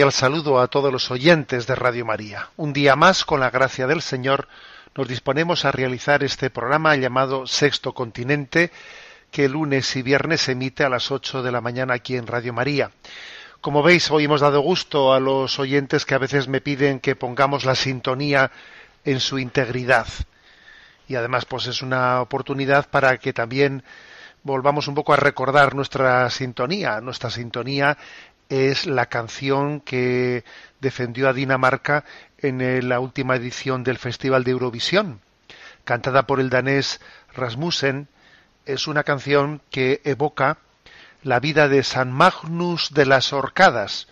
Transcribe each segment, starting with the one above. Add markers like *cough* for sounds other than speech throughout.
Cordial saludo a todos los oyentes de Radio María. Un día más, con la gracia del Señor, nos disponemos a realizar este programa llamado Sexto Continente, que lunes y viernes se emite a las 8 de la mañana aquí en Radio María. Como veis, hoy hemos dado gusto a los oyentes que a veces me piden que pongamos la sintonía en su integridad. Y además, pues es una oportunidad para que también volvamos un poco a recordar nuestra sintonía. Nuestra sintonía es la canción que defendió a Dinamarca en la última edición del Festival de Eurovisión, cantada por el danés Rasmussen. Es una canción que evoca la vida de San Magnus de las Orcadas,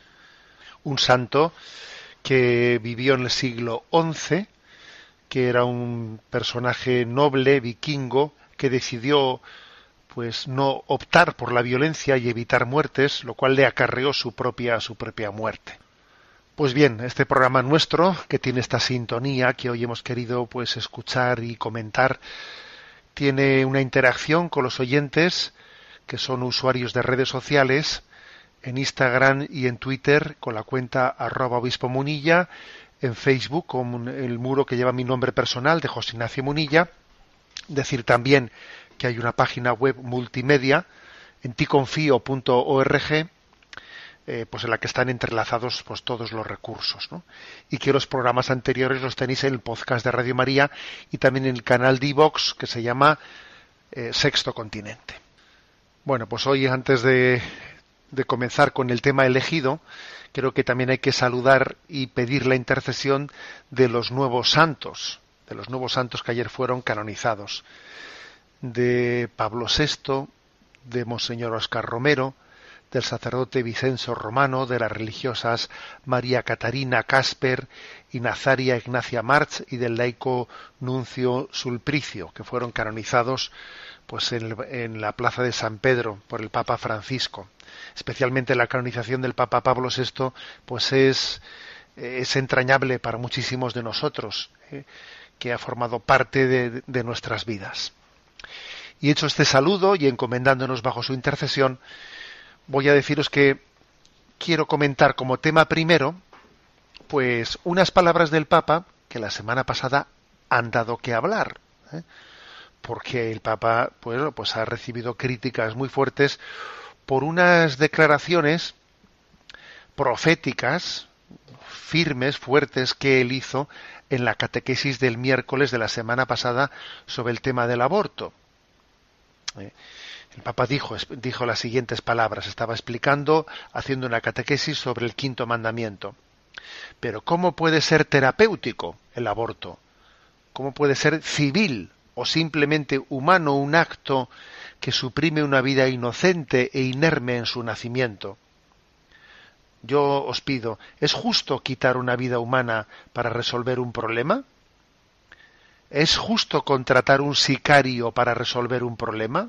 un santo que vivió en el siglo XI, que era un personaje noble, vikingo, que decidió pues no optar por la violencia y evitar muertes, lo cual le acarreó su propia su propia muerte. Pues bien, este programa nuestro, que tiene esta sintonía que hoy hemos querido pues escuchar y comentar, tiene una interacción con los oyentes que son usuarios de redes sociales, en Instagram y en Twitter con la cuenta arroba obispo munilla, en Facebook con el muro que lleva mi nombre personal de José Ignacio Munilla, decir también que hay una página web multimedia en ticonfio.org eh, pues en la que están entrelazados pues todos los recursos ¿no? y que los programas anteriores los tenéis en el podcast de Radio María y también en el canal de iVox que se llama eh, Sexto Continente. Bueno, pues hoy antes de comenzar con el tema elegido, creo que también hay que saludar y pedir la intercesión de los nuevos santos, de los nuevos santos que ayer fueron canonizados, de Pablo VI, de Monseñor Oscar Romero, del sacerdote Vicenzo Romano, de las religiosas María Catarina Casper y Nazaria Ignacia March y del laico Nuncio Sulpricio, que fueron canonizados pues en, la plaza de San Pedro por el Papa Francisco. Especialmente la canonización del Papa Pablo VI, pues es, entrañable para muchísimos de nosotros, ¿eh? que ha formado parte de nuestras vidas. Y hecho este saludo y encomendándonos bajo su intercesión, voy a deciros que quiero comentar como tema primero, pues unas palabras del Papa que la semana pasada han dado que hablar, ¿eh? porque el Papa, pues, pues ha recibido críticas muy fuertes por unas declaraciones proféticas, firmes, fuertes que él hizo en la catequesis del miércoles de la semana pasada sobre el tema del aborto. ¿Eh? El Papa dijo, dijo las siguientes palabras, estaba explicando, haciendo una catequesis sobre el quinto mandamiento. Pero ¿cómo puede ser terapéutico el aborto? ¿Cómo puede ser civil o simplemente humano un acto que suprime una vida inocente e inerme en su nacimiento? Yo os pido, ¿es justo quitar una vida humana para resolver un problema? ¿Es justo contratar un sicario para resolver un problema?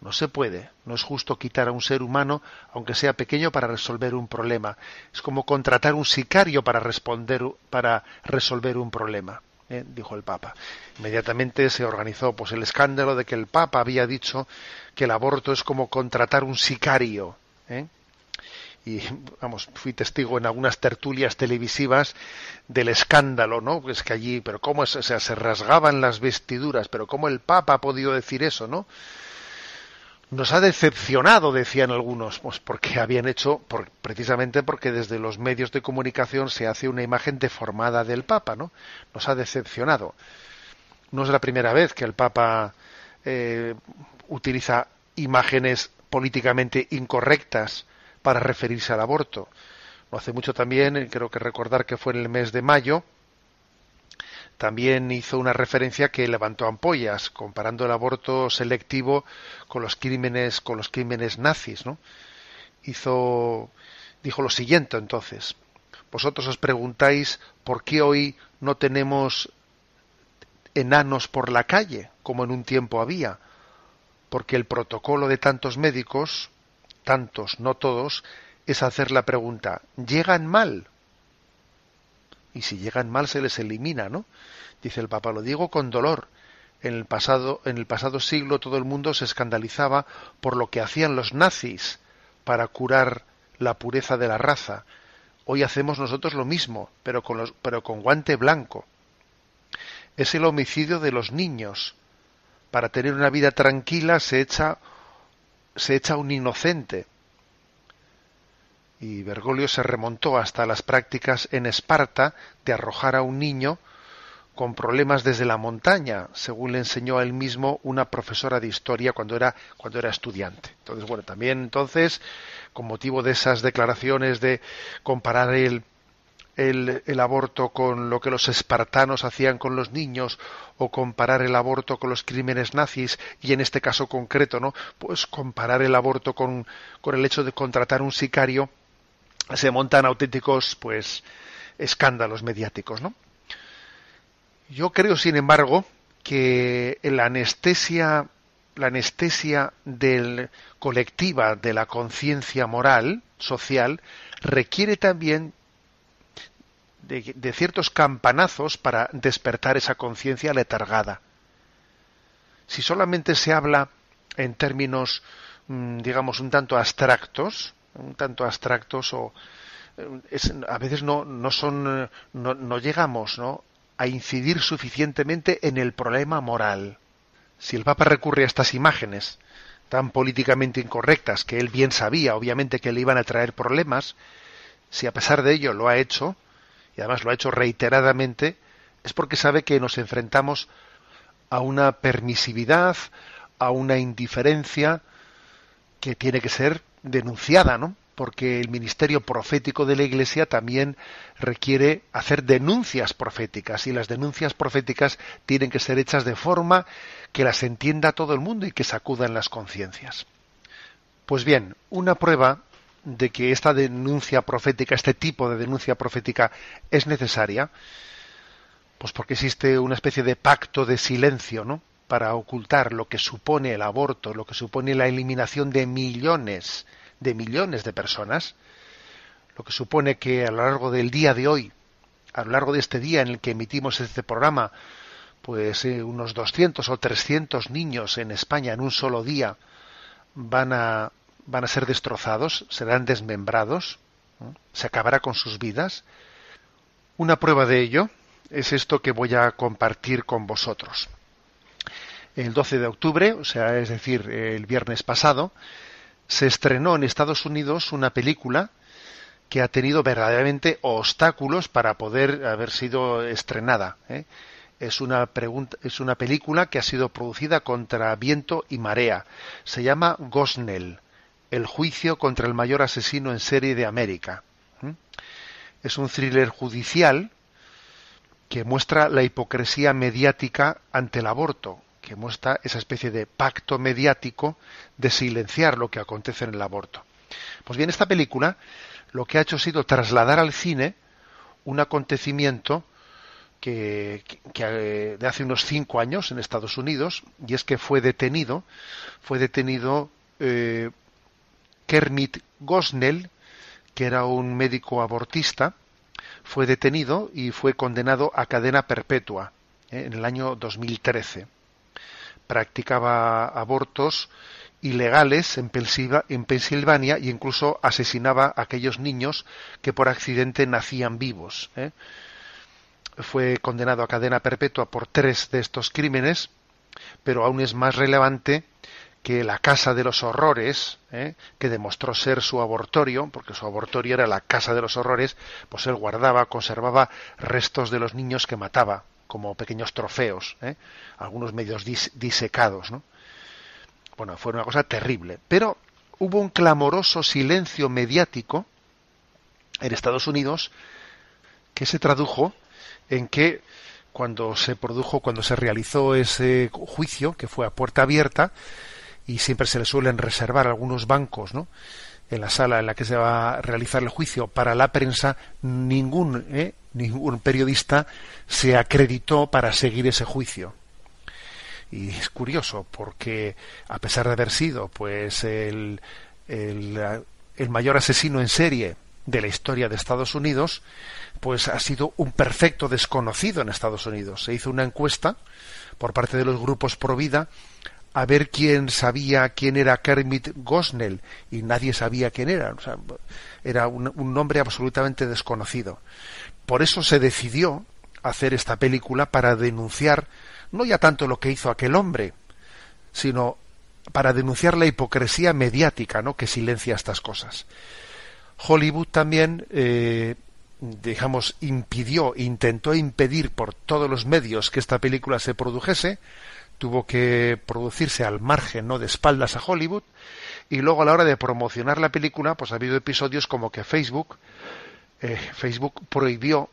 No se puede. No es justo quitar a un ser humano, aunque sea pequeño, para resolver un problema. Es como contratar un sicario para responder, para resolver un problema. ¿eh? dijo el Papa. Inmediatamente se organizó pues el escándalo de que el Papa había dicho que el aborto es como contratar un sicario. ¿eh? Y vamos, fui testigo en algunas tertulias televisivas del escándalo, ¿no? Pues que allí, pero cómo es, o sea, se rasgaban las vestiduras, pero cómo el Papa ha podido decir eso, ¿no? Nos ha decepcionado, decían algunos, pues porque habían hecho, precisamente porque desde los medios de comunicación se hace una imagen deformada del Papa, ¿no? Nos ha decepcionado. No es la primera vez que el Papa eh, utiliza imágenes políticamente incorrectas para referirse al aborto. No hace mucho también, creo que recordar que fue en el mes de mayo, también hizo una referencia que levantó ampollas, comparando el aborto selectivo con los crímenes, con los crímenes nazis. Hizo, dijo lo siguiente entonces. Vosotros os preguntáis por qué hoy no tenemos enanos por la calle, como en un tiempo había, porque el protocolo de tantos médicos tantos, no todos, es hacer la pregunta, ¿llegan mal? Y si llegan mal se les elimina, ¿no? Dice el Papa, lo digo con dolor. En el pasado, en el pasado siglo todo el mundo se escandalizaba por lo que hacían los nazis para curar la pureza de la raza. Hoy hacemos nosotros lo mismo, pero con, los, pero con guante blanco. Es el homicidio de los niños. Para tener una vida tranquila se echa se echa un inocente. Y Bergoglio se remontó hasta las prácticas en Esparta de arrojar a un niño con problemas desde la montaña, según le enseñó a él mismo una profesora de historia cuando era, cuando era estudiante. Entonces, bueno, también entonces, con motivo de esas declaraciones de comparar el, el, aborto con lo que los espartanos hacían con los niños o comparar el aborto con los crímenes nazis y en este caso concreto, ¿no? Pues comparar el aborto con, con el hecho de contratar un sicario se montan auténticos pues escándalos mediáticos, ¿no? Yo creo, sin embargo, que la anestesia la anestesia del colectiva de la conciencia moral social requiere también de, ciertos campanazos para despertar esa conciencia letargada. Si solamente se habla en términos, mm, digamos, un tanto abstractos, un tanto abstractos o eh, a veces no, no son, eh, no, no llegamos, ¿no? a incidir suficientemente en el problema moral. Si el Papa recurre a estas imágenes tan políticamente incorrectas que él bien sabía, obviamente que le iban a traer problemas, si a pesar de ello lo ha hecho, y además lo ha hecho reiteradamente, es porque sabe que nos enfrentamos a una permisividad, a una indiferencia que tiene que ser denunciada, ¿no? Porque el ministerio profético de la Iglesia también requiere hacer denuncias proféticas y las denuncias proféticas tienen que ser hechas de forma que las entienda todo el mundo y que sacudan las conciencias. Pues bien, una prueba de que esta denuncia profética, este tipo de denuncia profética es necesaria, pues porque existe una especie de pacto de silencio, ¿no? Para ocultar lo que supone el aborto, lo que supone la eliminación de millones, de millones de personas, lo que supone que a lo largo del día de hoy, a lo largo de este día en el que emitimos este programa, pues eh, unos 200 o 300 niños en España en un solo día van a, van a ser destrozados, serán desmembrados, se acabará con sus vidas. Una prueba de ello es esto que voy a compartir con vosotros. El 12 de octubre, o sea, es decir, el viernes pasado, se estrenó en Estados Unidos una película que ha tenido verdaderamente obstáculos para poder haber sido estrenada. ¿eh? es una, pregunta, es una película que ha sido producida contra viento y marea. Se llama Gosnell, el juicio contra el mayor asesino en serie de América. Es un thriller judicial que muestra la hipocresía mediática ante el aborto, que muestra esa especie de pacto mediático de silenciar lo que acontece en el aborto. Pues bien, esta película lo que ha hecho ha sido trasladar al cine un acontecimiento que, eh, de hace unos cinco años en Estados Unidos, y es que fue detenido, fue detenido eh, Kermit Gosnell, que era un médico abortista, fue detenido y fue condenado a cadena perpetua eh, en el año 2013. Practicaba abortos ilegales en, Pensilvania y incluso asesinaba a aquellos niños que por accidente nacían vivos fue condenado a cadena perpetua por tres de estos crímenes, pero aún es más relevante que la casa de los horrores, ¿eh? que demostró ser su abortorio, porque su abortorio era la casa de los horrores, pues él guardaba, conservaba restos de los niños que mataba, como pequeños trofeos, ¿eh? algunos medios disecados. ¿no? Bueno, fue una cosa terrible. Pero hubo un clamoroso silencio mediático en Estados Unidos que se tradujo en que cuando se produjo, cuando se realizó ese juicio, que fue a puerta abierta, y siempre se le suelen reservar algunos bancos, ¿no? en la sala en la que se va a realizar el juicio para la prensa, ningún, ¿eh? ningún periodista se acreditó para seguir ese juicio. Y es curioso porque a pesar de haber sido pues el, el, mayor asesino en serie de la historia de Estados Unidos, pues ha sido un perfecto desconocido en Estados Unidos. Se hizo una encuesta por parte de los grupos pro vida a ver quién sabía quién era Kermit Gosnell y nadie sabía quién era. era un, un nombre absolutamente desconocido. Por eso se decidió hacer esta película para denunciar no ya tanto lo que hizo aquel hombre, sino para denunciar la hipocresía mediática, ¿no? que silencia estas cosas. Hollywood también eh, digamos, impidió, intentó impedir por todos los medios que esta película se produjese, tuvo que producirse al margen, ¿no?, de espaldas a Hollywood, y luego a la hora de promocionar la película, pues ha habido episodios como que Facebook, eh, Facebook prohibió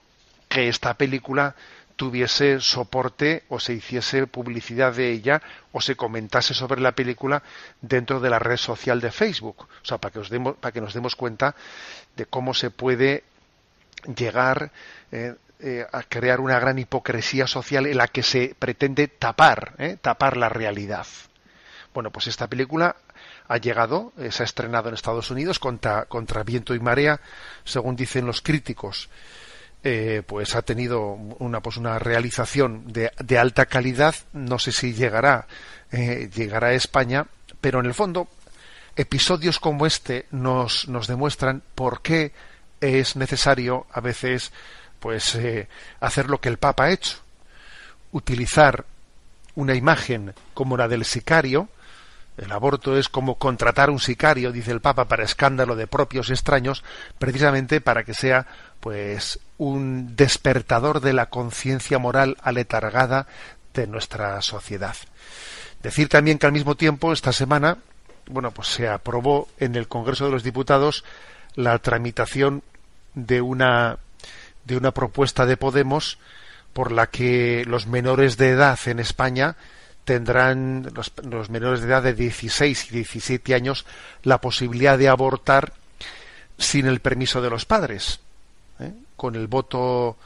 que esta película tuviese soporte o se hiciese publicidad de ella o se comentase sobre la película dentro de la red social de Facebook. O sea, para que, os demos, para que nos demos cuenta de cómo se puede llegar eh, eh, a crear una gran hipocresía social en la que se pretende tapar, eh, tapar la realidad. Bueno, pues esta película ha llegado, se ha estrenado en Estados Unidos contra, contra viento y marea, según dicen los críticos. pues ha tenido una pues una realización de, de alta calidad no sé si llegará llegará a España pero en el fondo episodios como este nos nos demuestran por qué es necesario a veces pues eh, hacer lo que el Papa ha hecho, utilizar una imagen como la del sicario, el aborto es como contratar un sicario, dice el Papa, para escándalo de propios extraños, precisamente para que sea pues un despertador de la conciencia moral aletargada de nuestra sociedad. Decir también que al mismo tiempo esta semana, bueno, pues se aprobó en el Congreso de los Diputados la tramitación de una de una propuesta de Podemos por la que los menores de edad en España tendrán los, menores de edad de 16 y 17 años la posibilidad de abortar sin el permiso de los padres, ¿eh? con el voto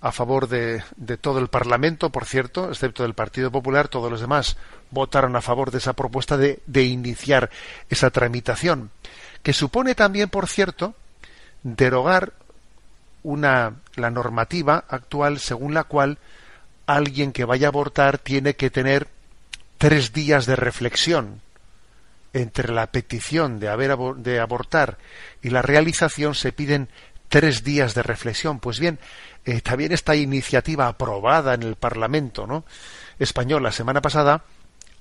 a favor de, todo el Parlamento, por cierto, excepto del Partido Popular, todos los demás votaron a favor de esa propuesta de, de iniciar esa tramitación, que supone también, por cierto, derogar una la normativa actual según la cual alguien que vaya a abortar tiene que tener tres días de reflexión entre la petición de haber de abortar y la realización se piden tres días de reflexión. Pues bien, eh, también esta iniciativa aprobada en el Parlamento ¿no? español la semana pasada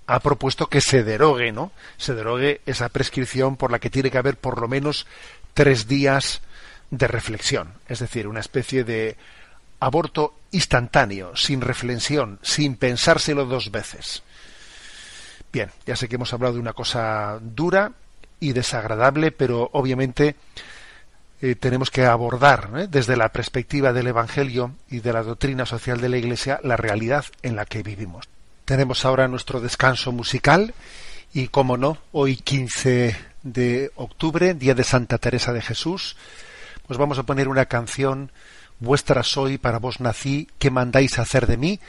ha propuesto que se derogue, ¿no? Se derogue esa prescripción por la que tiene que haber por lo menos tres días de reflexión, es decir, una especie de aborto instantáneo, sin reflexión, sin pensárselo dos veces. Bien, ya sé que hemos hablado de una cosa dura y desagradable, pero obviamente eh, tenemos que abordar desde la perspectiva del Evangelio y de la doctrina social de la Iglesia la realidad en la que vivimos. Tenemos ahora nuestro descanso musical y, como no, hoy 15 de octubre, día de Santa Teresa de Jesús, pues vamos a poner una canción Vuestra soy, para vos nací, ¿qué mandáis hacer de mí?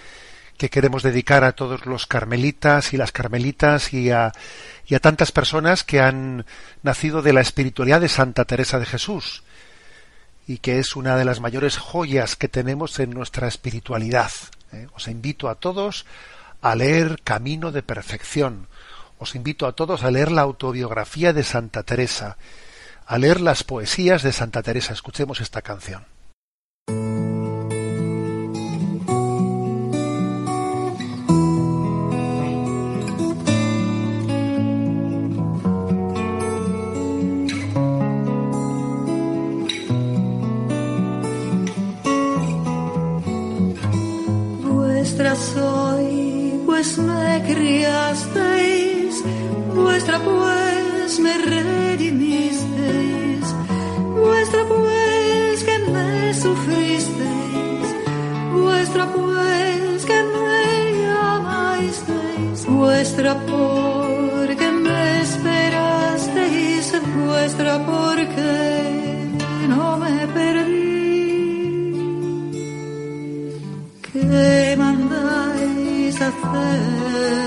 que queremos dedicar a todos los carmelitas y las carmelitas y a, y a tantas personas que han nacido de la espiritualidad de Santa Teresa de Jesús y que es una de las mayores joyas que tenemos en nuestra espiritualidad. ¿eh? Os invito a todos a leer Camino de Perfección. Os invito a todos a leer la autobiografía de Santa Teresa, a leer las poesías de Santa Teresa. Escuchemos esta canción. soy, pues me criasteis, vuestra pues me redimisteis, vuestra pues que me sufristeis, vuestra pues que me llamasteis, vuestra porque me esperasteis, vuestra porque no me perdí. ¿Qué mandáis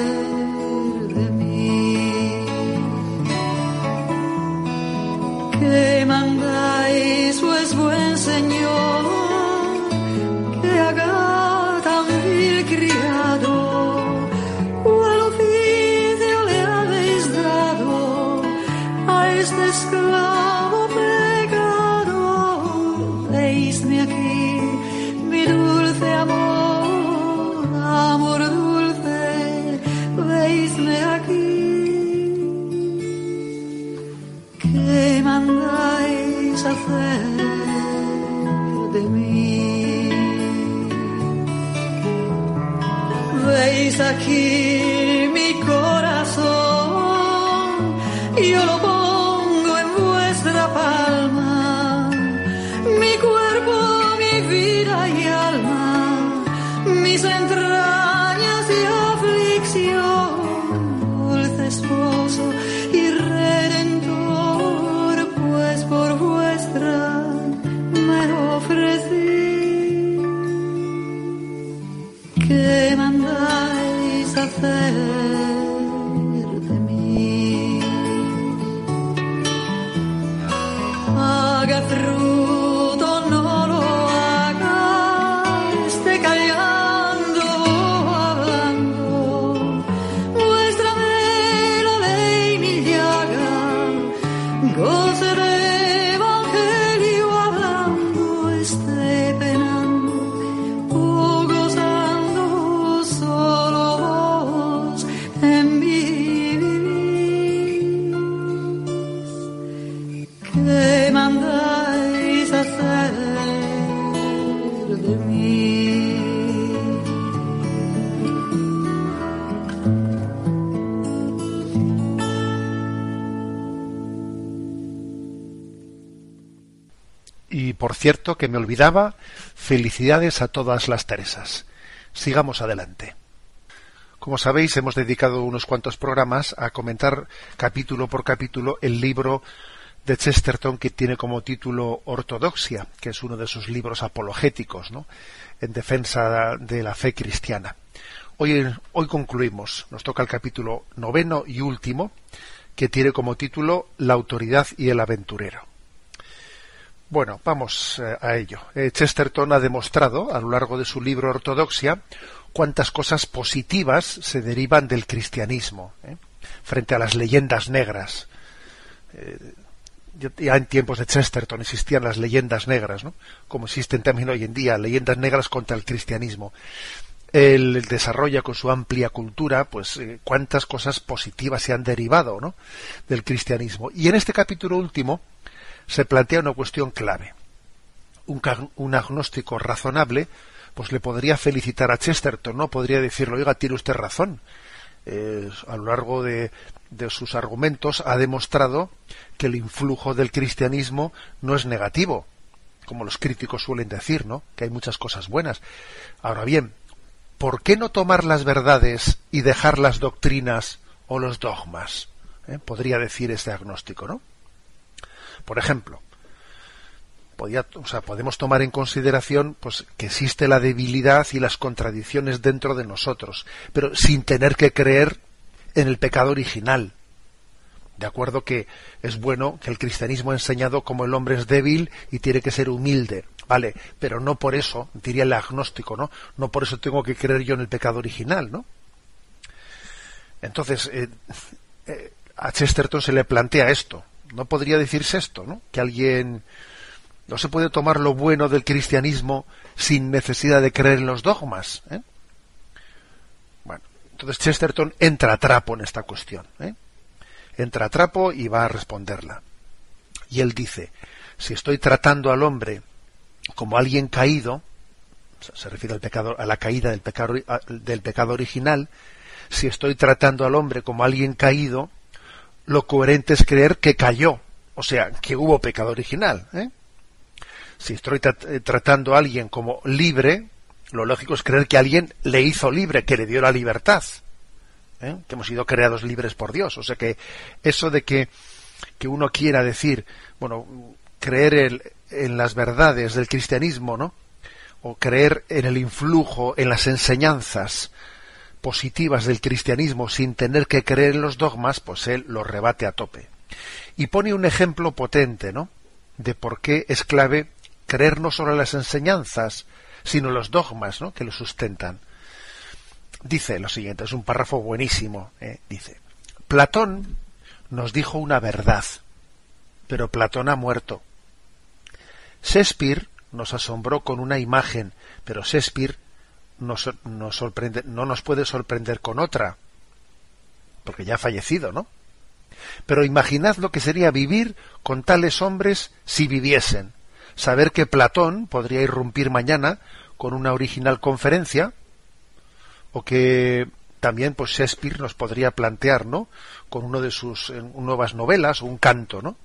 por cierto, que me olvidaba, felicidades a todas las Teresas. Sigamos adelante. Como sabéis, hemos dedicado unos cuantos programas a comentar capítulo por capítulo el libro de Chesterton que tiene como título Ortodoxia, que es uno de sus libros apologéticos, ¿no? en defensa de la fe cristiana. Hoy, hoy concluimos, nos toca el capítulo noveno y último, que tiene como título La autoridad y el aventurero. Bueno, vamos eh, a ello. Eh, Chesterton ha demostrado a lo largo de su libro Ortodoxia cuántas cosas positivas se derivan del cristianismo ¿eh? frente a las leyendas negras. ya en tiempos de Chesterton existían las leyendas negras, ¿no? como existen también hoy en día, leyendas negras contra el cristianismo. Él desarrolla con su amplia cultura, pues cuántas cosas positivas se han derivado ¿no? del cristianismo. Y en este capítulo último, se plantea una cuestión clave. Un, agnóstico razonable, pues le podría felicitar a Chesterton, ¿no? Podría decirle, oiga, tiene usted razón. Eh, a lo largo de, sus argumentos ha demostrado que el influjo del cristianismo no es negativo, como los críticos suelen decir, ¿no? Que hay muchas cosas buenas. Ahora bien, ¿por qué no tomar las verdades y dejar las doctrinas o los dogmas? ¿Eh? Podría decir este agnóstico, ¿no? Por ejemplo, podemos tomar en consideración pues, que existe la debilidad y las contradicciones dentro de nosotros, pero sin tener que creer en el pecado original. De acuerdo que es bueno que el cristianismo ha enseñado como el hombre es débil y tiene que ser humilde, vale, pero no por eso, diría el agnóstico, ¿no? No por eso tengo que creer yo en el pecado original, ¿no? Entonces, eh, eh, a Chesterton se le plantea esto, no podría decirse esto, ¿no? Que alguien no se puede tomar lo bueno del cristianismo sin necesidad de creer en los dogmas. ¿eh? Bueno, entonces Chesterton entra a trapo en esta cuestión. ¿eh? Entra a trapo y va a responderla. Y él dice, si estoy tratando al hombre como alguien caído, se refiere al pecado, a la caída del pecado, del pecado original, si estoy tratando al hombre como alguien caído, lo coherente es creer que cayó, o sea, que hubo pecado original. ¿eh? Si estoy eh, tratando a alguien como libre, lo lógico es creer que alguien le hizo libre, que le dio la libertad, ¿eh? que hemos sido creados libres por Dios. O sea que eso de que, que uno quiera decir, bueno, creer en las verdades del cristianismo, ¿no? O creer en el influjo, en las enseñanzas positivas del cristianismo sin tener que creer en los dogmas, pues él los rebate a tope. Y pone un ejemplo potente, ¿no? De por qué es clave creer no solo las enseñanzas, sino los dogmas, ¿no? Que lo sustentan. Dice lo siguiente, es un párrafo buenísimo. ¿eh? Dice, Platón nos dijo una verdad, pero Platón ha muerto. Shakespeare nos asombró con una imagen, pero Shakespeare nos, sorprende, no nos puede sorprender con otra, porque ya ha fallecido, ¿no? Pero imaginad lo que sería vivir con tales hombres si viviesen. Saber que Platón podría irrumpir mañana con una original conferencia, o que también pues Shakespeare nos podría plantear, ¿no? Con uno de sus nuevas novelas o un canto, ¿no?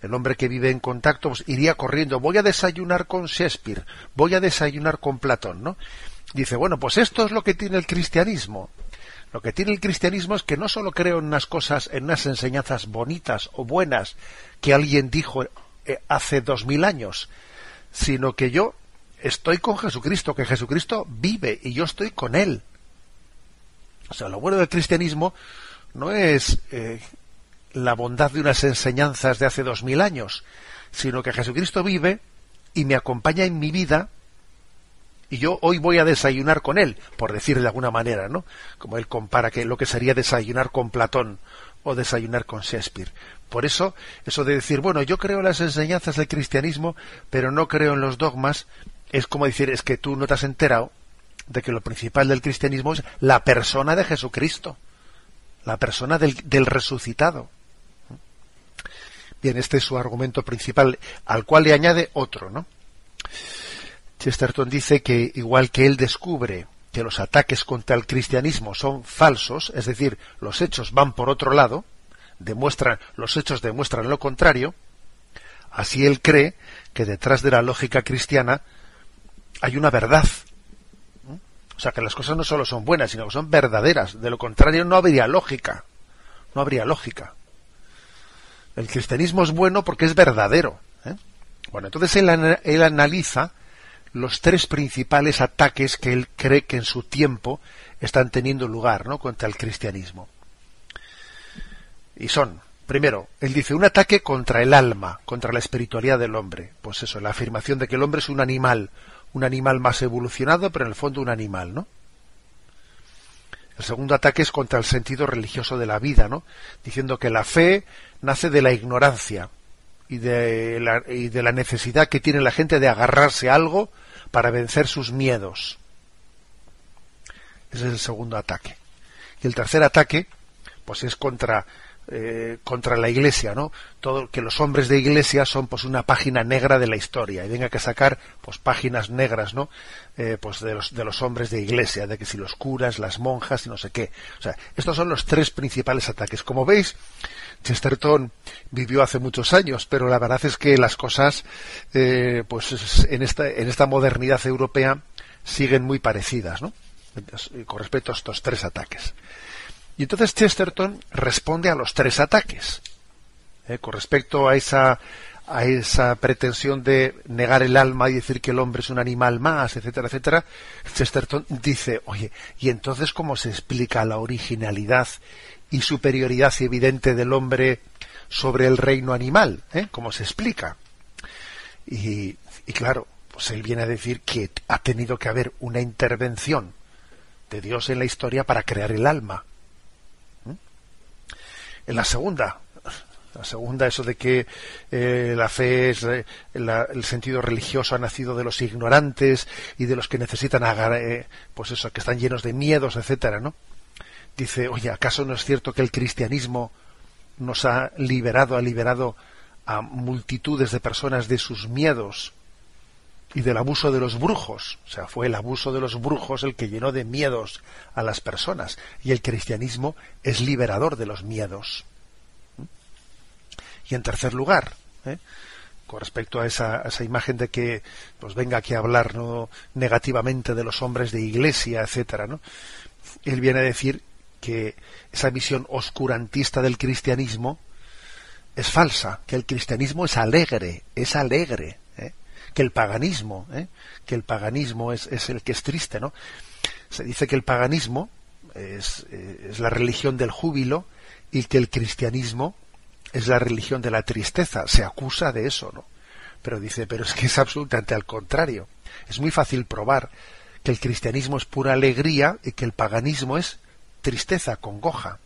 El hombre que vive en contacto pues, iría corriendo, voy a desayunar con Shakespeare, voy a desayunar con Platón, ¿no? Dice, bueno, pues esto es lo que tiene el cristianismo. Lo que tiene el cristianismo es que no solo creo en unas cosas, en unas enseñanzas bonitas o buenas que alguien dijo eh, hace dos mil años, sino que yo estoy con Jesucristo, que Jesucristo vive y yo estoy con Él. O sea, lo bueno del cristianismo no es eh, la bondad de unas enseñanzas de hace dos mil años, sino que Jesucristo vive y me acompaña en mi vida y yo hoy voy a desayunar con él, por decir de alguna manera, ¿no? Como él compara que lo que sería desayunar con Platón o desayunar con Shakespeare. Por eso, eso de decir, bueno, yo creo en las enseñanzas del cristianismo, pero no creo en los dogmas, es como decir, es que tú no te has enterado de que lo principal del cristianismo es la persona de Jesucristo, la persona del, del resucitado. Bien, este es su argumento principal, al cual le añade otro, ¿no? Chesterton dice que igual que él descubre que los ataques contra el cristianismo son falsos, es decir, los hechos van por otro lado, demuestran, los hechos demuestran lo contrario, así él cree que detrás de la lógica cristiana hay una verdad. O sea, que las cosas no solo son buenas, sino que son verdaderas. De lo contrario, no habría lógica. No habría lógica. El cristianismo es bueno porque es verdadero. ¿eh? Bueno, entonces él, él analiza los tres principales ataques que él cree que en su tiempo están teniendo lugar ¿no? contra el cristianismo. Y son, primero, él dice, un ataque contra el alma, contra la espiritualidad del hombre. Pues eso, la afirmación de que el hombre es un animal, un animal más evolucionado, pero en el fondo un animal, ¿no? El segundo ataque es contra el sentido religioso de la vida, ¿no? Diciendo que la fe nace de la ignorancia y de la, y de la necesidad que tiene la gente de agarrarse a algo para vencer sus miedos. Ese es el segundo ataque. Y el tercer ataque, pues es contra eh, contra la iglesia, ¿no? Todo que los hombres de iglesia son pues una página negra de la historia y venga que sacar pues páginas negras, ¿no? Eh, pues de los de los hombres de iglesia, de que si los curas, las monjas y no sé qué. O sea, estos son los tres principales ataques. Como veis, Chesterton vivió hace muchos años, pero la verdad es que las cosas, eh, pues en esta en esta modernidad europea siguen muy parecidas, ¿no? Con respecto a estos tres ataques. Y entonces Chesterton responde a los tres ataques. ¿eh? con respecto a esa, a esa pretensión de negar el alma y decir que el hombre es un animal más, etcétera, etcétera, Chesterton dice, oye, ¿y entonces cómo se explica la originalidad y superioridad evidente del hombre sobre el reino animal? ¿eh? ¿Cómo se explica? Y, claro, pues él viene a decir que ha tenido que haber una intervención de Dios en la historia para crear el alma en la segunda, la segunda, eso de que eh, la fe es eh, el sentido religioso ha nacido de los ignorantes y de los que necesitan eh, pues eso, que están llenos de miedos, etcétera, ¿no? Dice, oye, ¿acaso no es cierto que el cristianismo nos ha liberado, ha liberado a multitudes de personas de sus miedos y del abuso de los brujos? O sea, fue el abuso de los brujos el que llenó de miedos a las personas y el cristianismo es liberador de los miedos. Y en tercer lugar, ¿eh? con respecto a esa, esa, imagen de que pues venga aquí a hablar ¿no? negativamente de los hombres de iglesia, etcétera, ¿no? Él viene a decir que esa visión oscurantista del cristianismo es falsa, que el cristianismo es alegre, es alegre, ¿eh? que el paganismo, ¿eh? que el paganismo es, es, el que es triste, ¿no? Se dice que el paganismo es, es la religión del júbilo y que el cristianismo es la religión de la tristeza. Se acusa de eso, ¿no? Pero dice, pero es que es absolutamente al contrario. Es muy fácil probar que el cristianismo es pura alegría y que el paganismo es tristeza, congoja.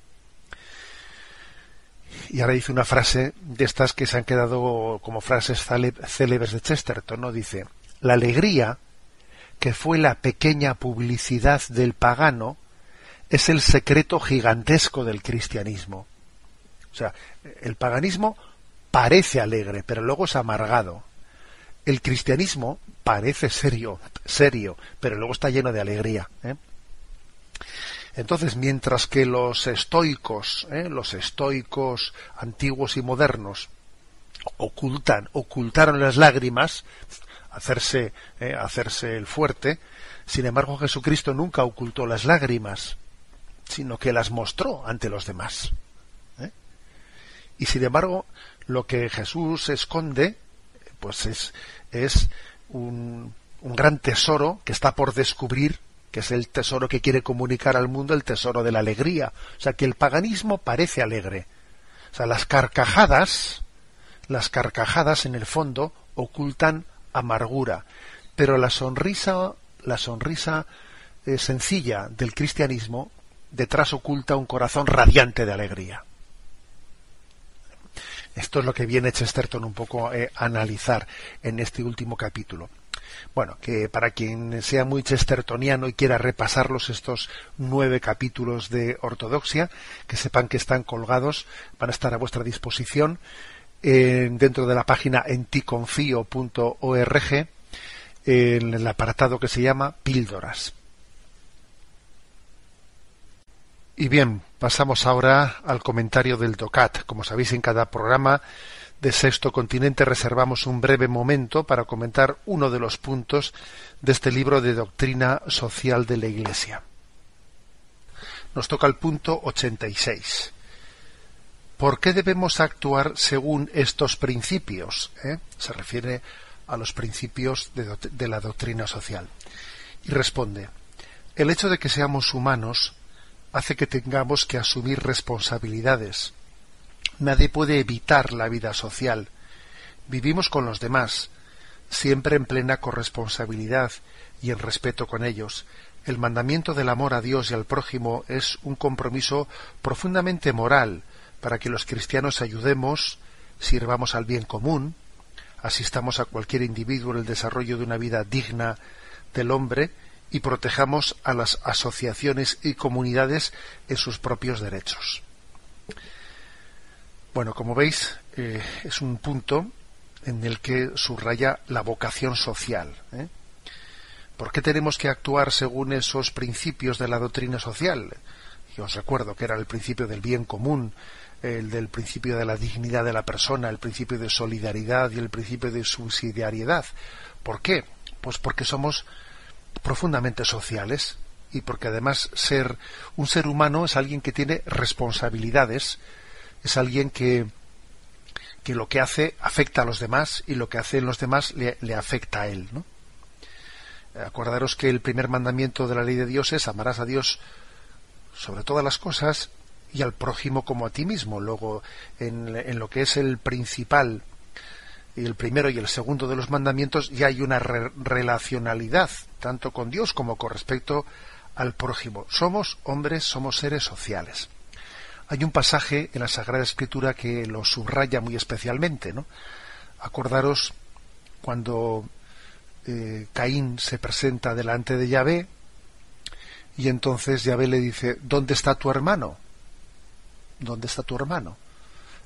Y ahora dice una frase de estas que se han quedado como frases célebres de Chesterton, ¿no? Dice, la alegría, que fue la pequeña publicidad del pagano, es el secreto gigantesco del cristianismo. O sea, el paganismo parece alegre, pero luego es amargado. El cristianismo parece serio, serio, pero luego está lleno de alegría. ¿eh? Entonces, mientras que los estoicos, ¿eh? los estoicos antiguos y modernos, ocultan, ocultaron las lágrimas, hacerse, ¿eh? hacerse el fuerte, sin embargo Jesucristo nunca ocultó las lágrimas, sino que las mostró ante los demás. Y sin embargo, lo que Jesús esconde, pues es, es un gran tesoro que está por descubrir, es el tesoro que quiere comunicar al mundo, el tesoro de la alegría. O sea, que el paganismo parece alegre. O sea, las carcajadas, las carcajadas en el fondo ocultan amargura, pero la sonrisa, la sonrisa eh, sencilla del cristianismo detrás oculta un corazón radiante de alegría. Esto es lo que viene Chesterton un poco eh, a analizar en este último capítulo. Bueno, que para quien sea muy chestertoniano y quiera repasarlos estos nueve capítulos de ortodoxia, que sepan que están colgados, van a estar a vuestra disposición dentro de la página enticonfio.org en el apartado que se llama Píldoras. Y bien, pasamos ahora al comentario del DOCAT. Como sabéis, en cada programa de Sexto Continente reservamos un breve momento para comentar uno de los puntos de este libro de doctrina social de la Iglesia. Nos toca el punto 86. ¿Por qué debemos actuar según estos principios? ¿Eh? Se refiere a los principios de, de la doctrina social. Y responde, el hecho de que seamos humanos hace que tengamos que asumir responsabilidades. Nadie puede evitar la vida social. Vivimos con los demás, siempre en plena corresponsabilidad y en respeto con ellos. El mandamiento del amor a Dios y al prójimo es un compromiso profundamente moral para que los cristianos ayudemos, sirvamos al bien común, asistamos a cualquier individuo en el desarrollo de una vida digna del hombre y protejamos a las asociaciones y comunidades en sus propios derechos. Bueno, como veis, eh, es un punto en el que subraya la vocación social. ¿eh? ¿Por qué tenemos que actuar según esos principios de la doctrina social? Yo os recuerdo que era el principio del bien común, el del principio de la dignidad de la persona, el principio de solidaridad y el principio de subsidiariedad. ¿Por qué? Pues porque somos profundamente sociales y porque además ser un ser humano es alguien que tiene responsabilidades, es alguien que, que lo que hace afecta a los demás y lo que hacen los demás le, afecta a él. ¿no? Acordaros que el primer mandamiento de la ley de Dios es amarás a Dios sobre todas las cosas y al prójimo como a ti mismo. Luego, en, en lo que es el principal y el primero y el segundo de los mandamientos ya hay una relacionalidad, tanto con Dios como con respecto al prójimo. Somos hombres, somos seres sociales. Hay un pasaje en la Sagrada Escritura que lo subraya muy especialmente, ¿no? Acordaros cuando eh, Caín se presenta delante de Yahvé y entonces Yahvé le dice, ¿dónde está tu hermano? ¿Dónde está tu hermano?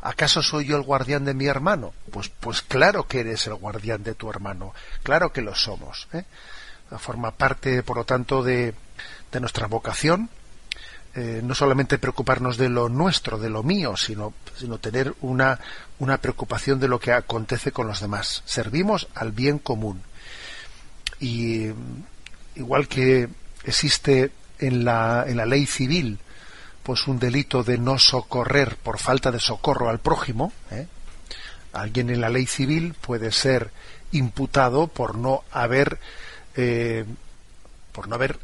¿Acaso soy yo el guardián de mi hermano? Pues, pues claro que eres el guardián de tu hermano, claro que lo somos. ¿eh? Forma parte, por lo tanto, de, de nuestra vocación, eh, no solamente preocuparnos de lo nuestro, de lo mío, sino, sino tener una, una preocupación de lo que acontece con los demás. Servimos al bien común. Y igual que existe en la, en la ley civil pues un delito de no socorrer por falta de socorro al prójimo, ¿eh? alguien en la ley civil puede ser imputado por no haber eh, por no haber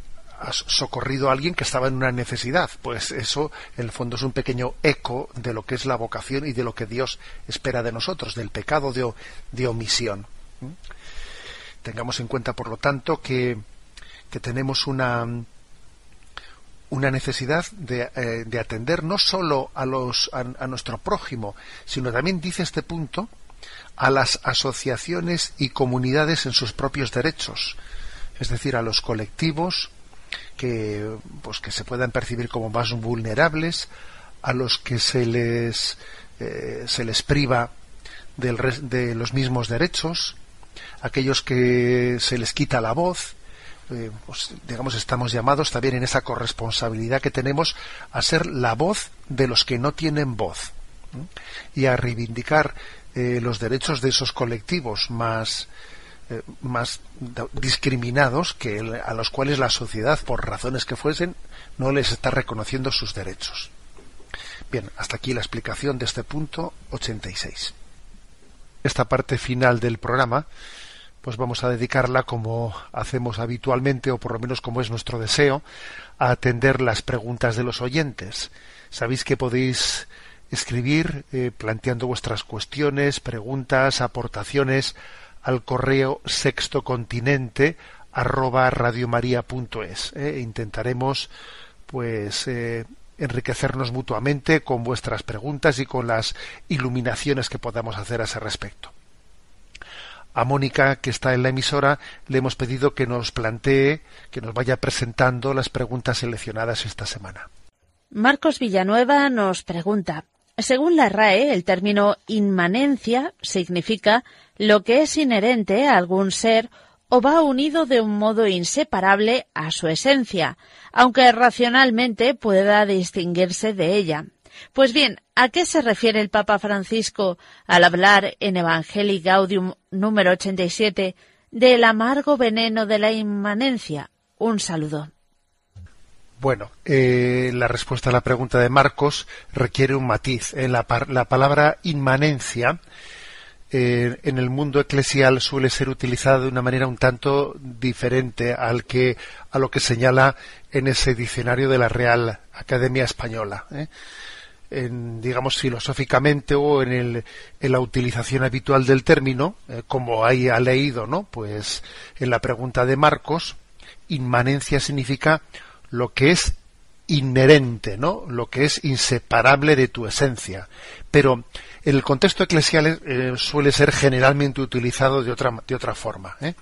socorrido a alguien que estaba en una necesidad. Pues eso, en el fondo, es un pequeño eco de lo que es la vocación y de lo que Dios espera de nosotros, del pecado de, omisión. Tengamos en cuenta, por lo tanto, que, que tenemos una, una necesidad de, eh, de, atender no solo a, los, a, a, nuestro prójimo, sino también, dice este punto, a las asociaciones y comunidades en sus propios derechos, es decir, a los colectivos que, pues, que se puedan percibir como más vulnerables, a los que se les, eh, se les priva del, de los mismos derechos, aquellos que se les quita la voz, eh, pues, digamos, estamos llamados también en esa corresponsabilidad que tenemos a ser la voz de los que no tienen voz y a reivindicar eh, los derechos de esos colectivos más eh, más discriminados que a los cuales la sociedad por razones que fuesen no les está reconociendo sus derechos. Bien, hasta aquí la explicación de este punto 86. Esta parte final del programa pues vamos a dedicarla como hacemos habitualmente o por lo menos como es nuestro deseo a atender las preguntas de los oyentes. Sabéis que podéis escribir eh, planteando vuestras cuestiones, preguntas, aportaciones al correo sextocontinente arroba radiomaria.es. Eh. Intentaremos pues eh, enriquecernos mutuamente con vuestras preguntas y con las iluminaciones que podamos hacer a ese respecto a Mónica, que está en la emisora, le hemos pedido que nos plantee, que nos vaya presentando las preguntas seleccionadas esta semana. Marcos Villanueva nos pregunta, según la RAE, el término inmanencia significa lo que es inherente a algún ser o va unido de un modo inseparable a su esencia, aunque racionalmente pueda distinguirse de ella. Pues bien, ¿a qué se refiere el Papa Francisco al hablar en Evangelii Gaudium número 87 del amargo veneno de la inmanencia? Un saludo. Bueno, eh, la respuesta a la pregunta de Marcos requiere un matiz. En la, la palabra inmanencia eh, en el mundo eclesial suele ser utilizada de una manera un tanto diferente al que a lo que señala en ese diccionario de la Real Academia Española. ¿eh? En, digamos filosóficamente o en, el, en, la utilización habitual del término, como ahí ha leído, ¿no? Pues en la pregunta de Marcos, inmanencia significa lo que es inherente, ¿no? Lo que es inseparable de tu esencia. Pero el contexto eclesial eh, suele ser generalmente utilizado de otra, forma. ¿eh?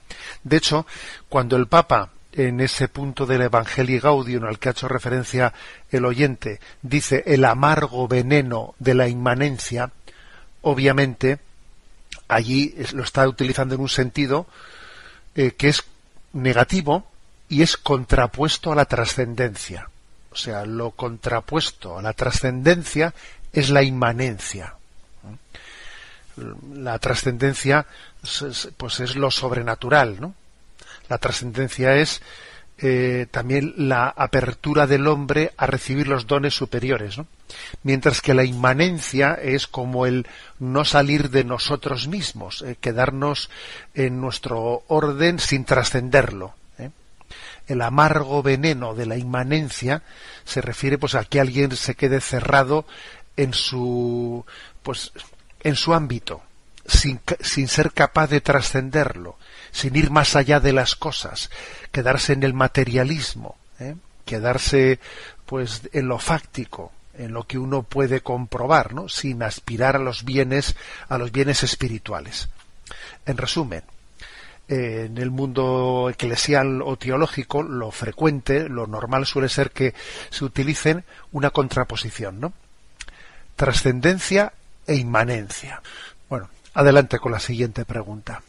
De hecho, cuando el Papa, en ese punto del Evangelii Gaudium al que ha hecho referencia el oyente, dice el amargo veneno de la inmanencia, obviamente allí lo está utilizando en un sentido eh, que es negativo, y es contrapuesto a la trascendencia. O sea, lo contrapuesto a la trascendencia es la inmanencia. La trascendencia pues es lo sobrenatural, ¿no? La trascendencia es eh, también la apertura del hombre a recibir los dones superiores, ¿no? mientras que la inmanencia es como el no salir de nosotros mismos, eh, quedarnos en nuestro orden sin trascenderlo el amargo veneno de la inmanencia se refiere pues a que alguien se quede cerrado en su pues en su ámbito sin, sin ser capaz de trascenderlo sin ir más allá de las cosas quedarse en el materialismo ¿eh? quedarse pues en lo fáctico en lo que uno puede comprobar ¿no? sin aspirar a los bienes a los bienes espirituales en resumen en el mundo eclesial o teológico, lo frecuente, lo normal suele ser que se utilicen una contraposición, ¿no? Trascendencia e inmanencia. Bueno, adelante con la siguiente pregunta.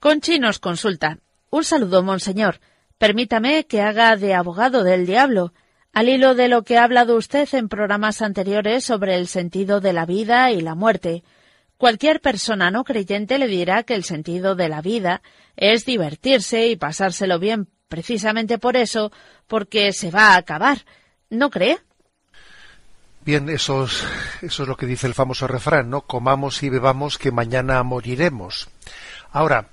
Conchi nos consulta. Un saludo, monseñor. Permítame que haga de abogado del diablo. Al hilo de lo que ha hablado usted en programas anteriores sobre el sentido de la vida y la muerte, Cualquier persona no creyente le dirá que el sentido de la vida es divertirse y pasárselo bien precisamente por eso, porque se va a acabar. ¿No cree? Bien, eso es, eso es lo que dice el famoso refrán, ¿no? Comamos y bebamos que mañana moriremos. Ahora,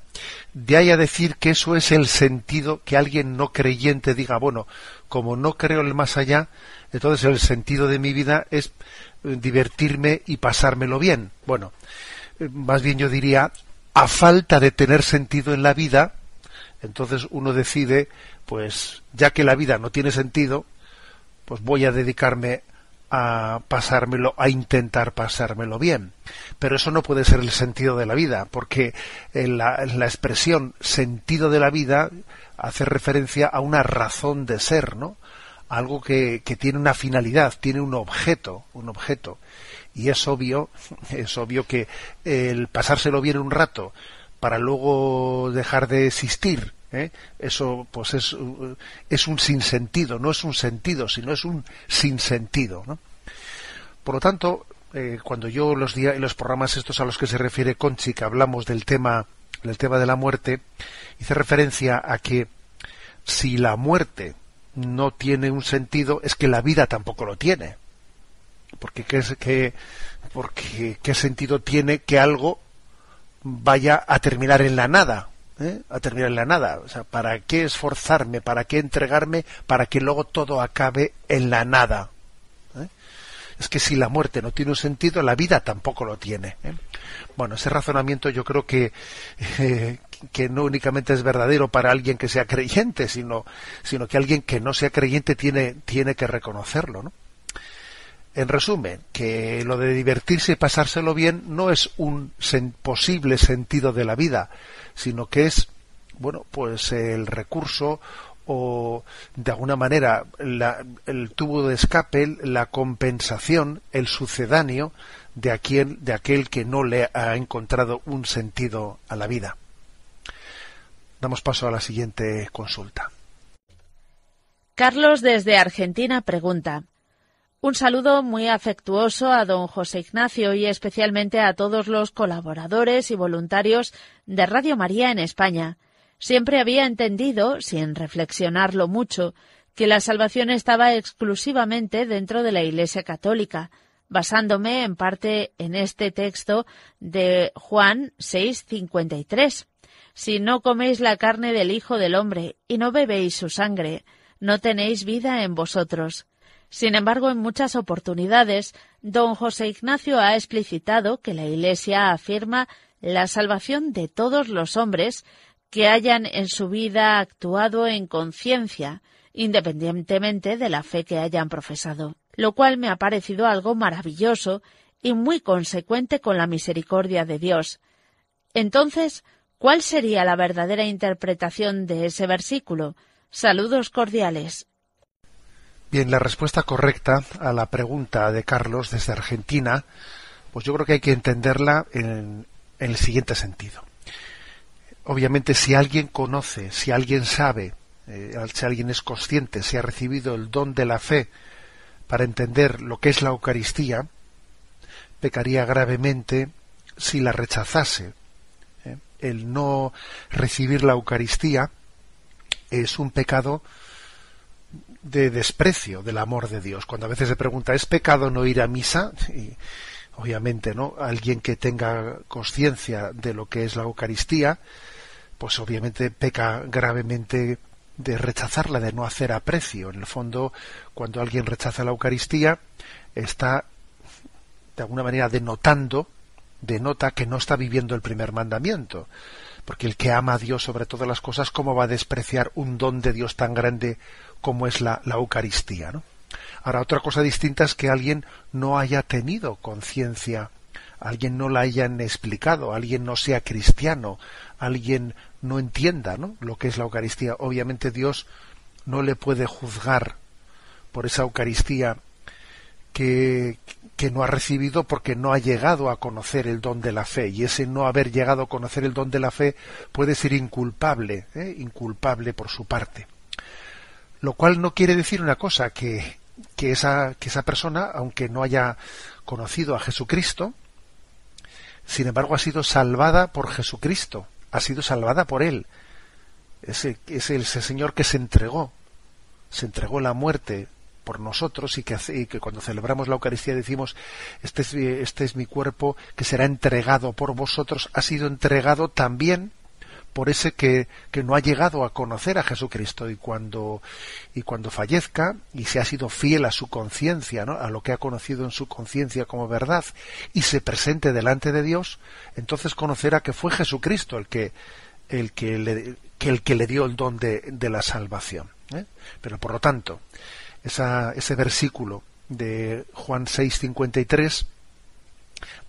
de ahí a decir que eso es el sentido que alguien no creyente diga, bueno, como no creo el más allá, entonces el sentido de mi vida es divertirme y pasármelo bien. Bueno, eh, más bien yo diría, a falta de tener sentido en la vida, entonces uno decide, pues ya que la vida no tiene sentido, pues voy a dedicarme a pasármelo, a intentar pasármelo bien. Pero eso no puede ser el sentido de la vida, porque en la, la, expresión sentido de la vida hace referencia a una razón de ser, ¿no? algo que, que, tiene una finalidad, tiene un objeto, un objeto. Y es obvio, *laughs* es obvio que el pasárselo bien un rato para luego dejar de existir, ¿eh? eso pues es, es un sinsentido, no es un sentido, sino es un sinsentido. Por lo tanto, eh, cuando yo los días, los programas estos a los que se refiere Conchi, que hablamos del tema, del tema de la muerte, hice referencia a que si la muerte no tiene un sentido es que la vida tampoco lo tiene. Porque qué, qué, porque, ¿qué sentido tiene que algo vaya a terminar en la nada? ¿Eh? A terminar en la nada. O sea, ¿para qué esforzarme? ¿Para qué entregarme? Para que luego todo acabe en la nada. ¿eh? Es que si la muerte no tiene un sentido, la vida tampoco lo tiene. ¿eh? Bueno, ese razonamiento yo creo que, que no únicamente es verdadero para alguien que sea creyente, sino, sino que alguien que no sea creyente tiene, tiene que reconocerlo, ¿no? En resumen, que lo de divertirse y pasárselo bien no es un posible sentido de la vida, sino que es, bueno, pues el recurso o de alguna manera el tubo de escape, la compensación, el sucedáneo de aquel, de aquel que no le ha encontrado un sentido a la vida. Damos paso a la siguiente consulta. Carlos desde Argentina pregunta Un saludo muy afectuoso a don José Ignacio y especialmente a todos los colaboradores y voluntarios de Radio María en España. Siempre había entendido, sin reflexionarlo mucho, que la salvación estaba exclusivamente dentro de la Iglesia Católica, basándome en parte en este texto de Juan 6:53. Si no coméis la carne del Hijo del Hombre y no bebéis su sangre, no tenéis vida en vosotros. Sin embargo, en muchas oportunidades, don José Ignacio ha explicitado que la Iglesia afirma la salvación de todos los hombres que hayan en su vida actuado en conciencia, independientemente de la fe que hayan profesado, lo cual me ha parecido algo maravilloso y muy consecuente con la misericordia de Dios. Entonces, ¿cuál sería la verdadera interpretación de ese versículo? Saludos cordiales. Bien, la respuesta correcta a la pregunta de Carlos desde Argentina, pues yo creo que hay que entenderla en, el siguiente sentido. Obviamente, si alguien conoce, si alguien sabe, eh, si alguien es consciente, si ha recibido el don de la fe para entender lo que es la Eucaristía, pecaría gravemente si la rechazase. ¿eh? El no recibir la Eucaristía es un pecado de desprecio del amor de Dios. Cuando a veces se pregunta, ¿es pecado no ir a misa? Y, obviamente, ¿no? Alguien que tenga conciencia de lo que es la Eucaristía, pues obviamente peca gravemente de rechazarla, de no hacer aprecio. En el fondo, cuando alguien rechaza la Eucaristía, está de alguna manera denotando, denota que no está viviendo el primer mandamiento. Porque el que ama a Dios sobre todas las cosas, ¿cómo va a despreciar un don de Dios tan grande como es la, Eucaristía. ¿no? Ahora, otra cosa distinta es que alguien no haya tenido conciencia, alguien no la hayan explicado, alguien no sea cristiano, alguien no entienda ¿no? lo que es la Eucaristía. Obviamente Dios no le puede juzgar por esa Eucaristía que, que no ha recibido porque no ha llegado a conocer el don de la fe y ese no haber llegado a conocer el don de la fe puede ser inculpable, ¿eh? inculpable por su parte. Lo cual no quiere decir una cosa, que, que, esa, que esa persona, aunque no haya conocido a Jesucristo, sin embargo ha sido salvada por Jesucristo, ha sido salvada por Él. Ese, es ese Señor que se entregó, se entregó la muerte por nosotros y que, y que cuando celebramos la Eucaristía decimos, este es, este es mi cuerpo que será entregado por vosotros, ha sido entregado también por ese que, que, no ha llegado a conocer a Jesucristo y cuando y cuando fallezca y se ha sido fiel a su conciencia, ¿no? a lo que ha conocido en su conciencia como verdad y se presente delante de Dios, entonces conocerá que fue Jesucristo el que el que le, el que le dio el don de, de la salvación. ¿eh? Pero por lo tanto, esa, ese versículo de Juan 6:53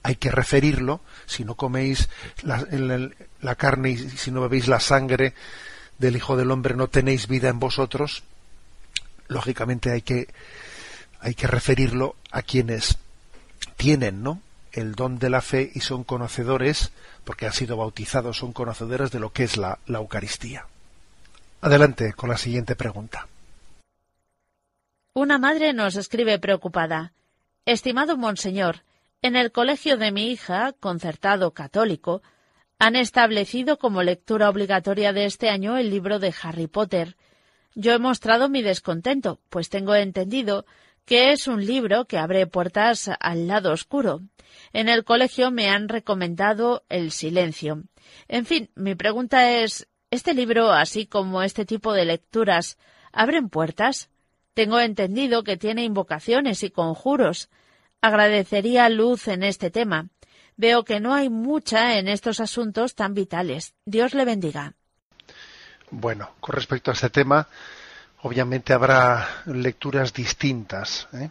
hay que referirlo, si no coméis la, carne y si no bebéis la sangre del Hijo del Hombre no tenéis vida en vosotros, lógicamente hay que, hay que referirlo a quienes tienen, ¿no? el don de la fe y son conocedores, porque han sido bautizados, son conocedores de lo que es la, la Eucaristía. Adelante con la siguiente pregunta. Una madre nos escribe preocupada. Estimado Monseñor, en el colegio de mi hija, concertado católico, han establecido como lectura obligatoria de este año el libro de Harry Potter. Yo he mostrado mi descontento, pues tengo entendido que es un libro que abre puertas al lado oscuro. En el colegio me han recomendado el silencio. En fin, mi pregunta es ¿este libro, así como este tipo de lecturas, abren puertas? Tengo entendido que tiene invocaciones y conjuros. Agradecería luz en este tema. Veo que no hay mucha en estos asuntos tan vitales. Dios le bendiga. Bueno, con respecto a este tema, obviamente habrá lecturas distintas. ¿eh?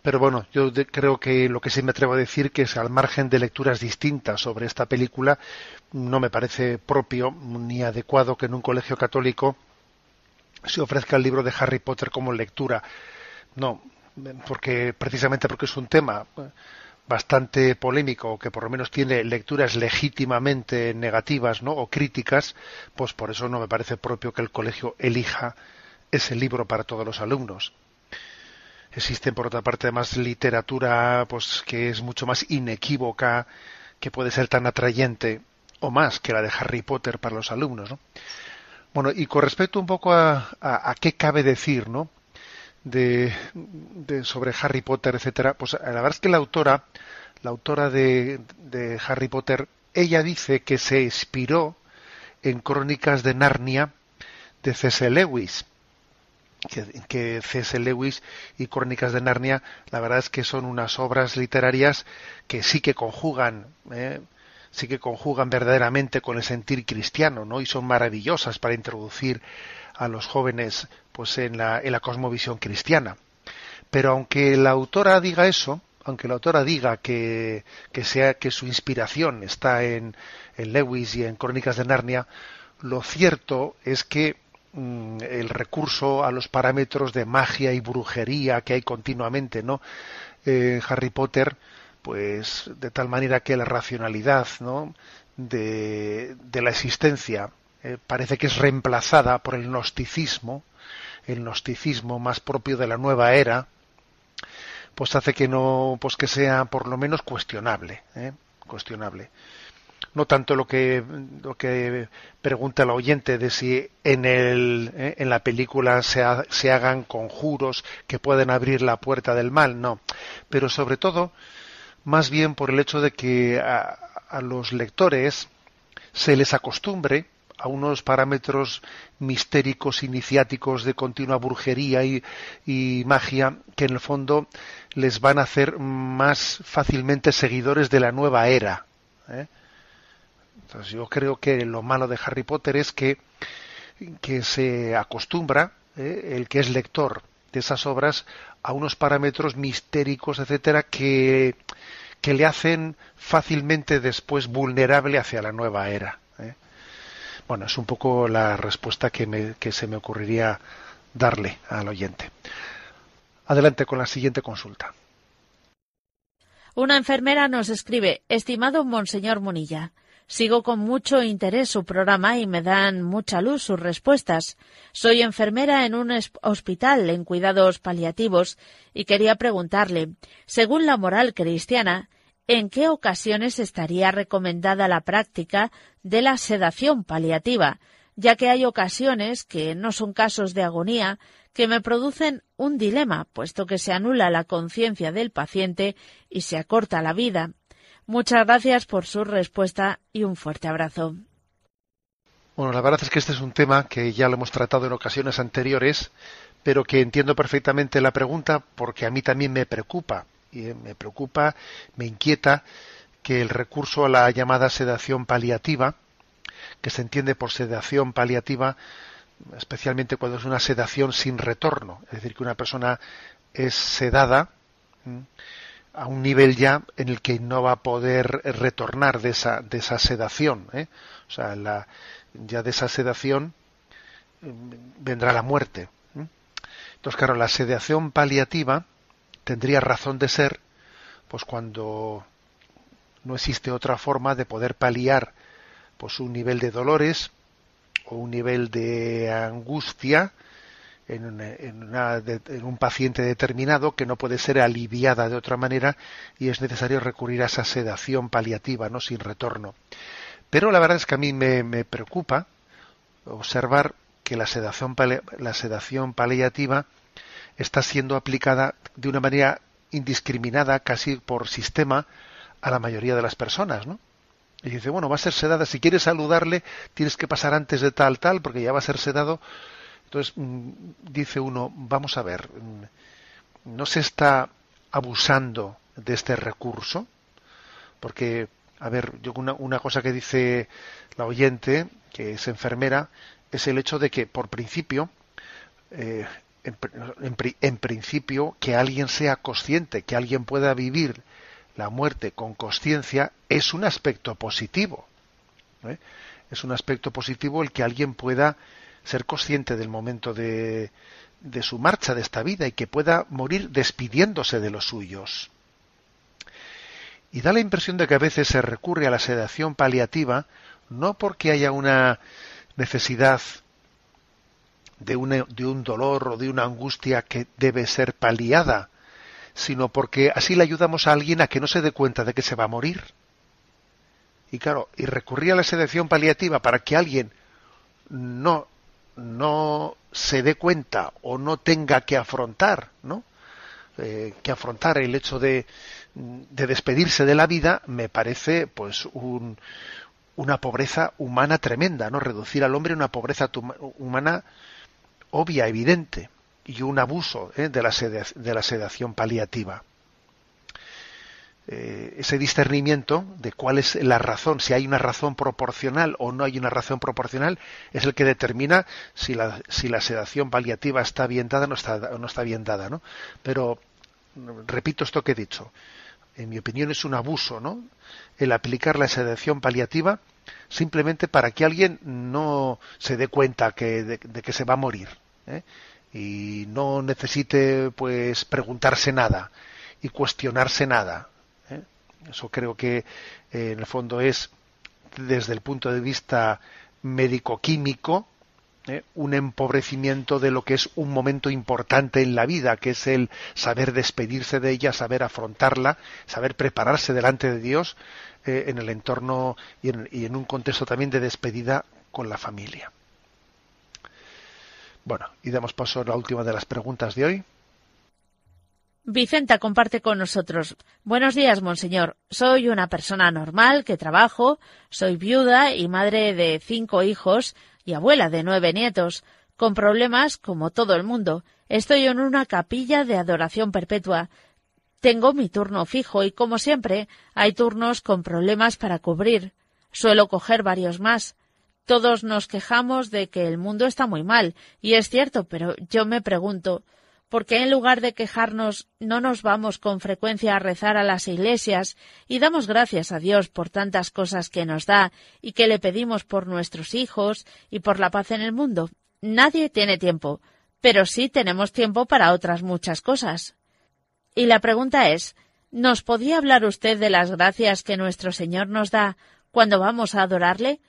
Pero bueno, yo creo que lo que sí me atrevo a decir que es al margen de lecturas distintas sobre esta película, no me parece propio ni adecuado que en un colegio católico se ofrezca el libro de Harry Potter como lectura. No, porque precisamente porque es un tema bastante polémico que por lo menos tiene lecturas legítimamente negativas ¿no? o críticas pues por eso no me parece propio que el colegio elija ese libro para todos los alumnos Existen, por otra parte, además literatura pues que es mucho más inequívoca, que puede ser tan atrayente o más que la de Harry Potter para los alumnos. ¿no? Bueno, y con respecto un poco a, a, qué cabe decir, ¿no? De, sobre Harry Potter, etcétera, pues la verdad es que la autora, la autora de, de Harry Potter, ella dice que se inspiró en Crónicas de Narnia de C.S. Lewis que, que C.S. Lewis y Crónicas de Narnia, la verdad es que son unas obras literarias que sí que conjugan, ¿eh? sí que conjugan verdaderamente con el sentir cristiano, ¿no? Y son maravillosas para introducir a los jóvenes, pues, en la, en la cosmovisión cristiana. Pero aunque la autora diga eso, aunque la autora diga que, que sea que su inspiración está en, en Lewis y en Crónicas de Narnia, lo cierto es que Mm, el recurso a los parámetros de magia y brujería que hay continuamente, ¿no? Harry Potter, pues de tal manera que la racionalidad, ¿no? De, la existencia eh, parece que es reemplazada por el gnosticismo, el gnosticismo más propio de la nueva era, pues hace que no, pues que sea por lo menos cuestionable, ¿eh? cuestionable. No tanto lo que lo que pregunta el oyente de si en el eh, en la película se, se, hagan conjuros que pueden abrir la puerta del mal no. Pero sobre todo más bien por el hecho de que a, los lectores se les acostumbre a unos parámetros mistéricos iniciáticos de continua brujería y, magia que en el fondo les van a hacer más fácilmente seguidores de la nueva era. ¿eh? yo creo que lo malo de Harry Potter es que, que se acostumbra, eh, el que es lector de esas obras, a unos parámetros mistéricos, etcétera, que, que le hacen fácilmente después vulnerable hacia la nueva era. Bueno, es un poco la respuesta que, me, que se me ocurriría darle al oyente. Adelante con la siguiente consulta. Una enfermera nos escribe, estimado Monseñor Munilla, Sigo con mucho interés su programa y me dan mucha luz sus respuestas. Soy enfermera en un hospital en cuidados paliativos y quería preguntarle, según la moral cristiana, ¿en qué ocasiones estaría recomendada la práctica de la sedación paliativa? ya que hay ocasiones que no son casos de agonía que me producen un dilema, puesto que se anula la conciencia del paciente y se acorta la vida. Muchas gracias por su respuesta y un fuerte abrazo. Bueno, la verdad es que este es un tema que ya lo hemos tratado en ocasiones anteriores, pero que entiendo perfectamente la pregunta porque a mí también me preocupa, y eh, me preocupa, me inquieta que el recurso a la llamada sedación paliativa, que se entiende por sedación paliativa, especialmente cuando es una sedación sin retorno, es decir, que una persona es sedada, a un nivel ya en el que no va a poder retornar de esa, de esa sedación. ¿eh? O sea, la, ya de esa sedación mm, vendrá la muerte. ¿eh? Entonces, claro, la sedación paliativa tendría razón de ser pues cuando no existe otra forma de poder paliar pues un nivel de dolores o un nivel de angustia en, un paciente determinado que no puede ser aliviada de otra manera y es necesario recurrir a esa sedación paliativa, no sin retorno. Pero la verdad es que a mí me, preocupa observar que la sedación, la sedación paliativa está siendo aplicada de una manera indiscriminada, casi por sistema, a la mayoría de las personas, ¿no? Y dice, bueno, va a ser sedada, si quieres saludarle, tienes que pasar antes de tal, tal, porque ya va a ser sedado entonces, mm, dice uno, vamos a ver, mm, ¿no se está abusando de este recurso? Porque, a ver, yo una, una cosa que dice la oyente, que es enfermera, es el hecho de que, por principio, eh, en, principio, que alguien sea consciente, que alguien pueda vivir la muerte con conciencia, es un aspecto positivo. ¿eh? Es un aspecto positivo el que alguien pueda ser consciente del momento de, de su marcha de esta vida y que pueda morir despidiéndose de los suyos. Y da la impresión de que a veces se recurre a la sedación paliativa no porque haya una necesidad de, de un dolor o de una angustia que debe ser paliada, sino porque así le ayudamos a alguien a que no se dé cuenta de que se va a morir. Y claro, y recurrir a la sedación paliativa para que alguien no, no se dé cuenta o no tenga que afrontar, ¿no? Eh, que afrontar el hecho de, de, despedirse de la vida, me parece pues un, una pobreza humana tremenda, ¿no? Reducir al hombre a una pobreza humana obvia, evidente, y un abuso ¿eh? de, la de la sedación paliativa. Eh, ese discernimiento de cuál es la razón, si hay una razón proporcional o no hay una razón proporcional, es el que determina si la, sedación paliativa está bien dada o no está, bien dada. Pero, repito esto que he dicho, en mi opinión es un abuso ¿no? el aplicar la sedación paliativa simplemente para que alguien no se dé cuenta que, de, que se va a morir ¿eh? y no necesite pues preguntarse nada y cuestionarse nada eso creo que eh, en el fondo es, desde el punto de vista médico-químico, eh, un empobrecimiento de lo que es un momento importante en la vida, que es el saber despedirse de ella, saber afrontarla, saber prepararse delante de Dios eh, en el entorno y en, y en un contexto también de despedida con la familia. Bueno, y damos paso a la última de las preguntas de hoy. Vicenta comparte con nosotros. Buenos días, monseñor. Soy una persona normal que trabajo, soy viuda y madre de cinco hijos y abuela de nueve nietos, con problemas como todo el mundo. Estoy en una capilla de adoración perpetua. Tengo mi turno fijo y, como siempre, hay turnos con problemas para cubrir. Suelo coger varios más. Todos nos quejamos de que el mundo está muy mal, y es cierto, pero yo me pregunto, ¿Por qué en lugar de quejarnos no nos vamos con frecuencia a rezar a las iglesias y damos gracias a Dios por tantas cosas que nos da y que le pedimos por nuestros hijos y por la paz en el mundo? Nadie tiene tiempo, pero sí tenemos tiempo para otras muchas cosas. Y la pregunta es, ¿nos podía hablar usted de las gracias que nuestro Señor nos da cuando vamos a adorarle?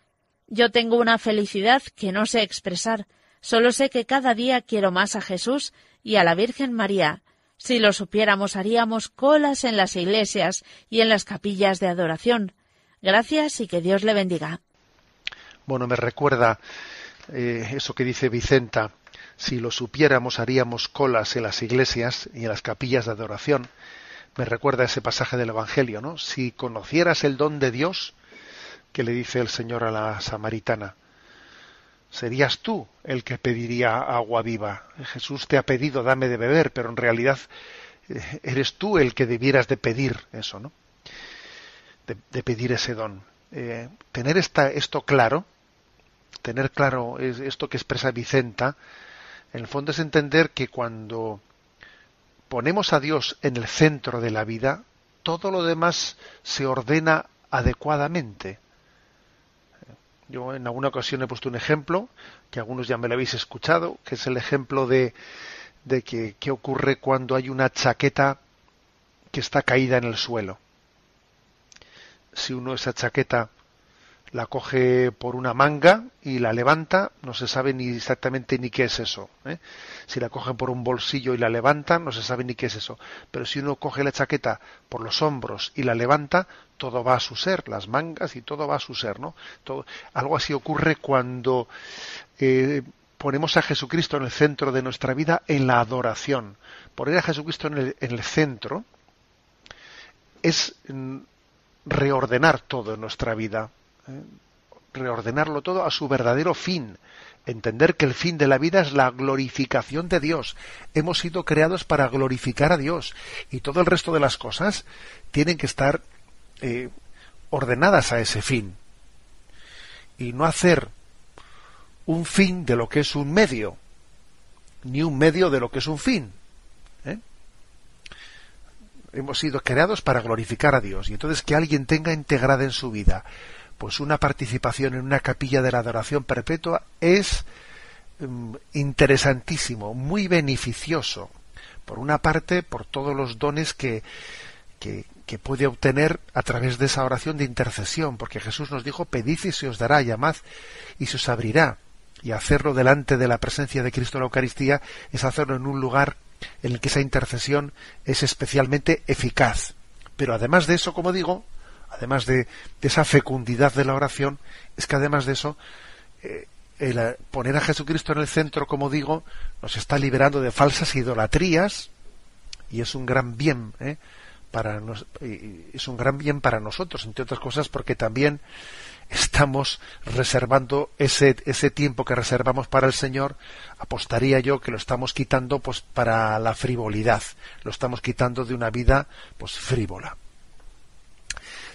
Yo tengo una felicidad que no sé expresar, solo sé que cada día quiero más a Jesús y a la Virgen María. Si lo supiéramos, haríamos colas en las iglesias y en las capillas de adoración. Gracias y que Dios le bendiga. Bueno, me recuerda eh, eso que dice Vicenta. Si lo supiéramos, haríamos colas en las iglesias y en las capillas de adoración. Me recuerda ese pasaje del Evangelio, ¿no? Si conocieras el don de Dios, que le dice el Señor a la samaritana, serías tú el que pediría agua viva. Jesús te ha pedido dame de beber, pero en realidad eh, eres tú el que debieras de pedir eso, ¿no? De, pedir ese don. Eh, tener esta, esto claro, tener claro esto que expresa Vicenta, en el fondo es entender que cuando ponemos a Dios en el centro de la vida, todo lo demás se ordena adecuadamente. Yo en alguna ocasión he puesto un ejemplo, que algunos ya me lo habéis escuchado, que es el ejemplo de, de que qué ocurre cuando hay una chaqueta que está caída en el suelo. Si uno esa chaqueta la coge por una manga y la levanta, no se sabe ni exactamente ni qué es eso. ¿eh? Si la cogen por un bolsillo y la levanta, no se sabe ni qué es eso. Pero si uno coge la chaqueta por los hombros y la levanta, todo va a su ser, las mangas y todo va a su ser, ¿no? Algo así ocurre cuando eh, ponemos a Jesucristo en el centro de nuestra vida en la adoración. Poner a Jesucristo en el, en el centro es mm, reordenar todo en nuestra vida reordenarlo todo a su verdadero fin, entender que el fin de la vida es la glorificación de Dios. Hemos sido creados para glorificar a Dios y todo el resto de las cosas tienen que estar eh, ordenadas a ese fin y no hacer un fin de lo que es un medio, ni un medio de lo que es un fin. ¿eh? Hemos sido creados para glorificar a Dios y entonces que alguien tenga integrada en su vida pues una participación en una capilla de la adoración perpetua es mm, interesantísimo, muy beneficioso. Por una parte, por todos los dones que, que, puede obtener a través de esa oración de intercesión, porque Jesús nos dijo, pedid y se os dará, llamad y se os abrirá. Y hacerlo delante de la presencia de Cristo en la Eucaristía es hacerlo en un lugar en el que esa intercesión es especialmente eficaz. Pero además de eso, como digo, además de, esa fecundidad de la oración, es que además de eso, eh, el eh, poner a Jesucristo en el centro, como digo, nos está liberando de falsas idolatrías y es un gran bien ¿eh? para nos, para nosotros, entre otras cosas, porque también estamos reservando ese, ese tiempo que reservamos para el Señor, apostaría yo que lo estamos quitando pues para la frivolidad, lo estamos quitando de una vida pues frívola.